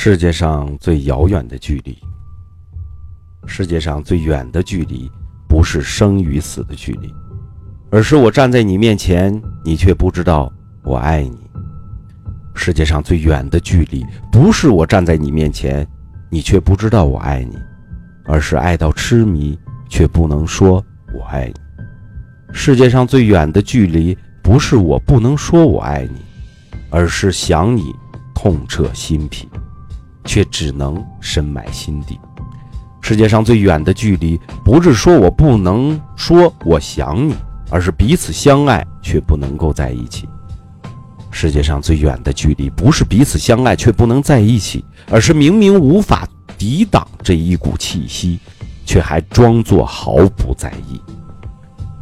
世界上最遥远的距离，世界上最远的距离，不是生与死的距离，而是我站在你面前，你却不知道我爱你。世界上最远的距离，不是我站在你面前，你却不知道我爱你，而是爱到痴迷，却不能说我爱你。世界上最远的距离，不是我不能说我爱你，而是想你痛彻心脾。却只能深埋心底。世界上最远的距离，不是说我不能说我想你，而是彼此相爱却不能够在一起。世界上最远的距离，不是彼此相爱却不能在一起，而是明明无法抵挡这一股气息，却还装作毫不在意。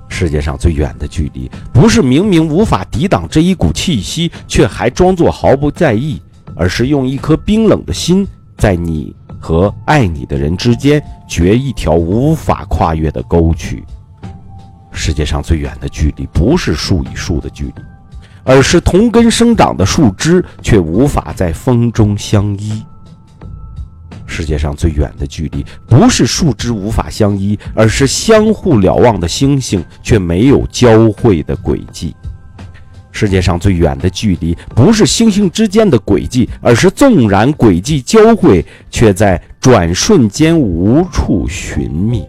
世界上最远的距离，不是明明无法抵挡这一股气息，却还装作毫不在意。而是用一颗冰冷的心，在你和爱你的人之间掘一条无法跨越的沟渠。世界上最远的距离，不是树与树的距离，而是同根生长的树枝却无法在风中相依。世界上最远的距离，不是树枝无法相依，而是相互瞭望的星星却没有交汇的轨迹。世界上最远的距离，不是星星之间的轨迹，而是纵然轨迹交汇，却在转瞬间无处寻觅。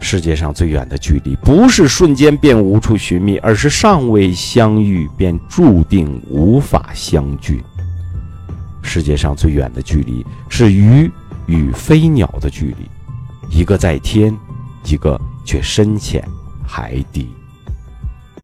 世界上最远的距离，不是瞬间便无处寻觅，而是尚未相遇便注定无法相聚。世界上最远的距离，是鱼与飞鸟的距离，一个在天，一个却深潜海底。